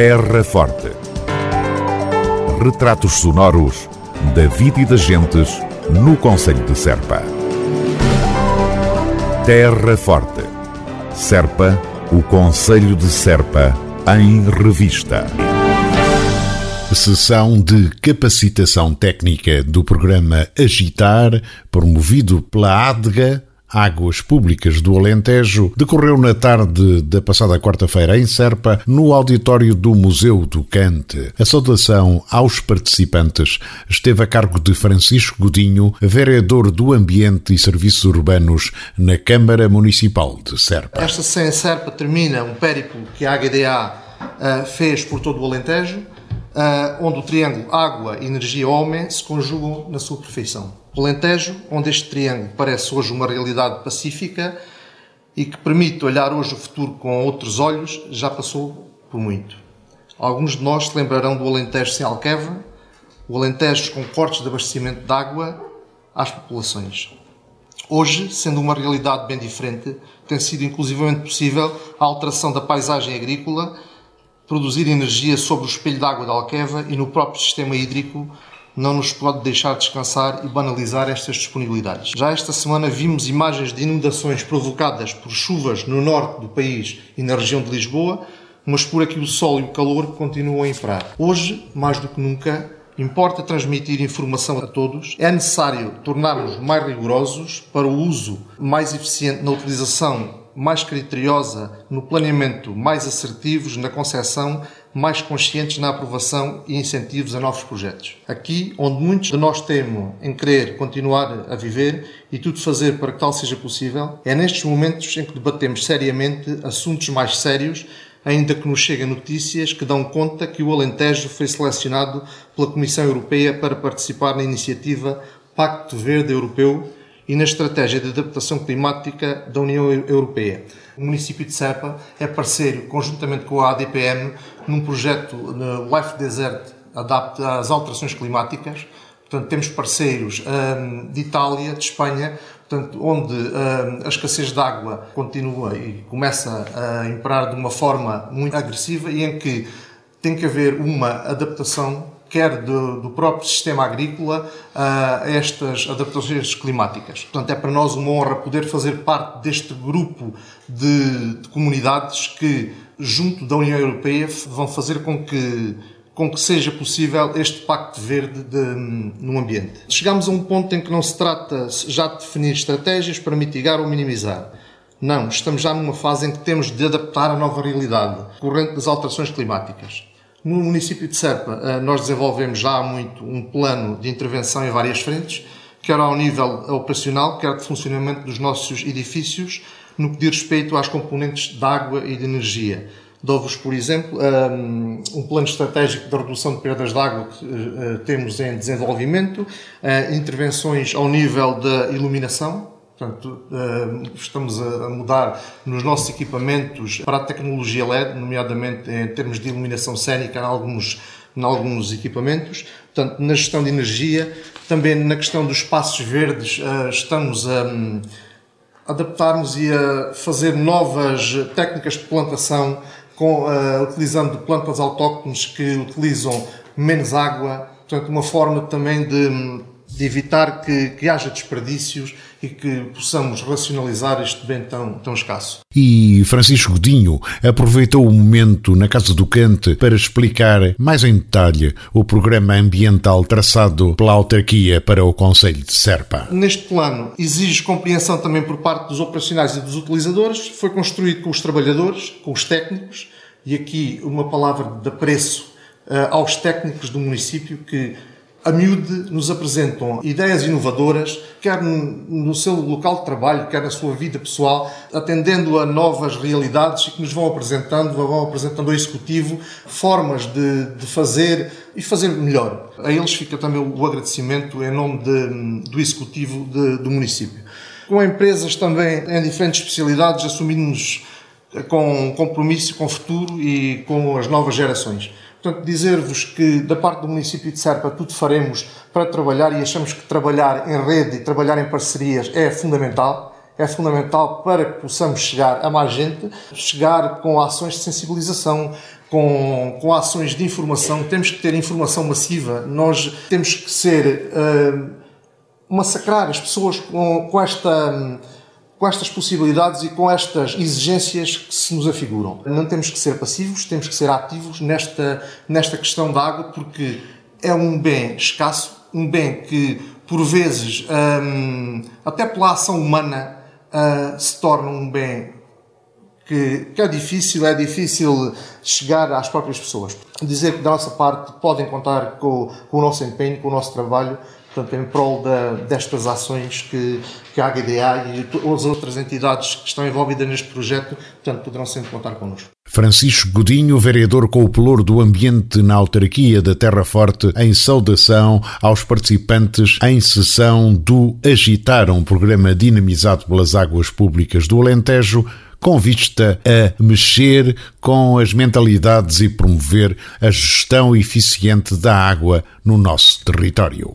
Terra Forte. Retratos sonoros da vida e das gentes no Conselho de Serpa. Terra Forte. Serpa, o Conselho de Serpa, em revista. Sessão de capacitação técnica do programa Agitar, promovido pela ADGA Águas Públicas do Alentejo decorreu na tarde da passada quarta-feira em Serpa, no auditório do Museu do Cante. A saudação aos participantes esteve a cargo de Francisco Godinho, vereador do Ambiente e Serviços Urbanos na Câmara Municipal de Serpa. Esta sessão em Serpa termina um périplo que a HDA uh, eh, fez por todo o Alentejo, uh, onde o triângulo água, energia, homem se conjugam na sua perfeição. Alentejo, onde este triângulo parece hoje uma realidade pacífica e que permite olhar hoje o futuro com outros olhos, já passou por muito. Alguns de nós se lembrarão do Alentejo sem Alqueva, o Alentejo com cortes de abastecimento de água às populações. Hoje, sendo uma realidade bem diferente, tem sido inclusivamente possível a alteração da paisagem agrícola, produzir energia sobre o espelho de água da Alqueva e no próprio sistema hídrico não nos pode deixar descansar e banalizar estas disponibilidades. Já esta semana vimos imagens de inundações provocadas por chuvas no norte do país e na região de Lisboa, mas por aqui o sol e o calor continuam a imperar. Hoje, mais do que nunca, importa transmitir informação a todos. É necessário tornarmos mais rigorosos para o uso mais eficiente na utilização mais criteriosa no planeamento, mais assertivos na concepção, mais conscientes na aprovação e incentivos a novos projetos. Aqui, onde muitos de nós temem em querer continuar a viver e tudo fazer para que tal seja possível, é nestes momentos em que debatemos seriamente assuntos mais sérios ainda que nos cheguem notícias que dão conta que o Alentejo foi selecionado pela Comissão Europeia para participar na iniciativa Pacto Verde Europeu e na Estratégia de Adaptação Climática da União Europeia. O município de Serpa é parceiro, conjuntamente com a ADPM, num projeto Life Desert Adapta às Alterações Climáticas. Portanto, temos parceiros um, de Itália, de Espanha, portanto, onde um, a escassez de água continua e começa a imperar de uma forma muito agressiva e em que tem que haver uma adaptação quer do, do, próprio sistema agrícola a estas adaptações climáticas. Portanto, é para nós uma honra poder fazer parte deste grupo de, de comunidades que, junto da União Europeia, vão fazer com que com que seja possível este pacto verde de, no ambiente. Chegamos a um ponto em que não se trata já de definir estratégias para mitigar ou minimizar. Não, estamos já numa fase em que temos de adaptar a nova realidade corrente das alterações climáticas. No município de Serpa, eh, nós desenvolvemos já há muito um plano de intervenção em várias frentes, quer ao nível operacional, quer de funcionamento dos nossos edifícios, no que diz respeito às componentes de água e de energia. Dou-vos, por exemplo, eh, um plano estratégico de redução de perdas de água que eh, temos em desenvolvimento, intervenções ao nível da iluminação, Portanto, eh, estamos a mudar nos nossos equipamentos para a tecnologia LED, nomeadamente em termos de iluminação cénica em alguns, em alguns equipamentos. Portanto, na gestão de energia, também na questão dos espaços verdes, eh, estamos a hum, adaptarmos e a fazer novas técnicas de plantação, com, eh, utilizando plantas autóctones que utilizam menos água. Portanto, uma forma também de hum, de evitar que, que haja desperdícios e que possamos racionalizar este bem tão, tão escasso. E Francisco Godinho aproveitou o momento na Casa do Cante para explicar mais em detalhe o programa ambiental traçado pela autarquia para o Conselho de Serpa. Neste plano exige compreensão também por parte dos operacionais e dos utilizadores, foi construído com os trabalhadores, com os técnicos, e aqui uma palavra de apreço uh, aos técnicos do município que a miúde nos apresentam ideias inovadoras, quer no seu local de trabalho, quer na sua vida pessoal, atendendo a novas realidades e que nos vão apresentando, vão apresentando ao Executivo formas de, de fazer e fazer melhor. A eles fica também o agradecimento em nome de, do Executivo de, do município. Com empresas também em diferentes especialidades, assumindo-nos com compromisso com o futuro e com as novas gerações. Portanto, dizer-vos que da parte do município de Serpa tudo faremos para trabalhar e achamos que trabalhar em rede e trabalhar em parcerias é fundamental. É fundamental para que possamos chegar a mais gente, chegar com ações de sensibilização, com, com ações de informação, temos que ter informação massiva, nós temos que ser. Uh, massacrar as pessoas com, com esta com estas possibilidades e com estas exigências que se nos afiguram. Não temos que ser passivos, temos que ser ativos nesta, nesta questão da água, porque é um bem escasso, um bem que, por vezes, hum, até pela ação humana, uh, se torna um bem que, que, é difícil, é difícil chegar às próprias pessoas. Dizer que da nossa parte podem contar com, com o nosso empenho, com o nosso trabalho, portanto, em prol da, destas ações que, que a HDA e as outras entidades que estão envolvidas neste projeto, portanto, poderão sempre contar connosco. Francisco Godinho, vereador com o pelour do ambiente na autarquia da Terra Forte, em saudação aos participantes em sessão do Agitar, um programa dinamizado pelas águas públicas do Alentejo, com vista a mexer com as mentalidades e promover a gestão eficiente da água no nosso território.